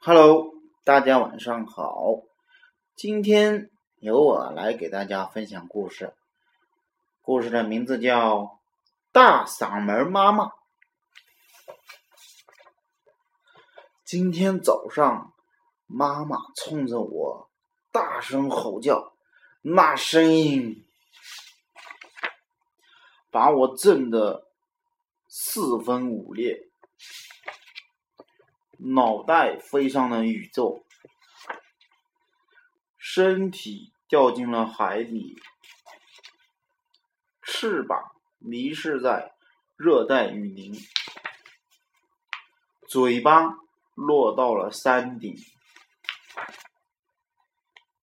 Hello，大家晚上好。今天由我来给大家分享故事。故事的名字叫《大嗓门妈妈》。今天早上，妈妈冲着我大声吼叫，那声音把我震得四分五裂。脑袋飞上了宇宙，身体掉进了海里，翅膀迷失在热带雨林，嘴巴落到了山顶，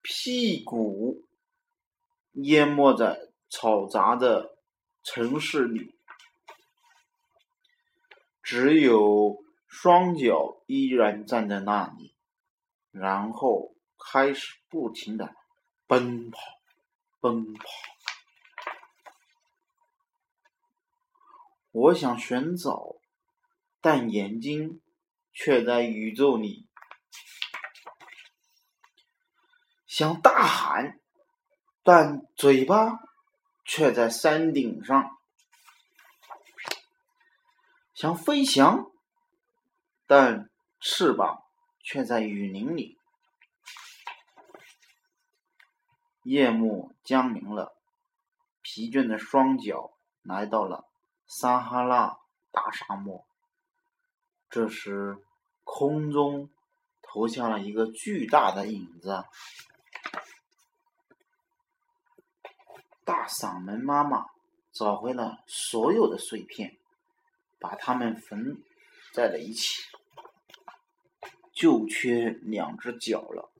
屁股淹没在嘈杂的城市里，只有。双脚依然站在那里，然后开始不停的奔跑，奔跑。我想寻找，但眼睛却在宇宙里；想大喊，但嘴巴却在山顶上；想飞翔。但翅膀却在雨林里。夜幕降临了，疲倦的双脚来到了撒哈拉大沙漠。这时，空中投下了一个巨大的影子。大嗓门妈妈找回了所有的碎片，把它们缝在了一起。就缺两只脚了，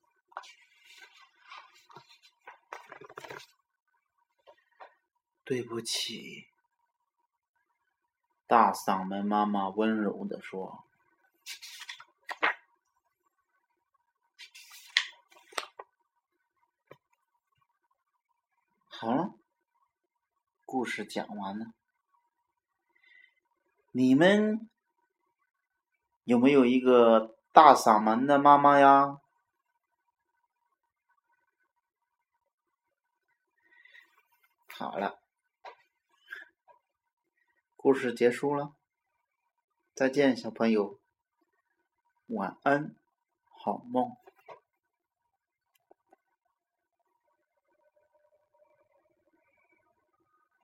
对不起。大嗓门妈妈温柔的说：“好了，故事讲完了。你们有没有一个？”大嗓门的妈妈呀，好了，故事结束了，再见，小朋友，晚安，好梦。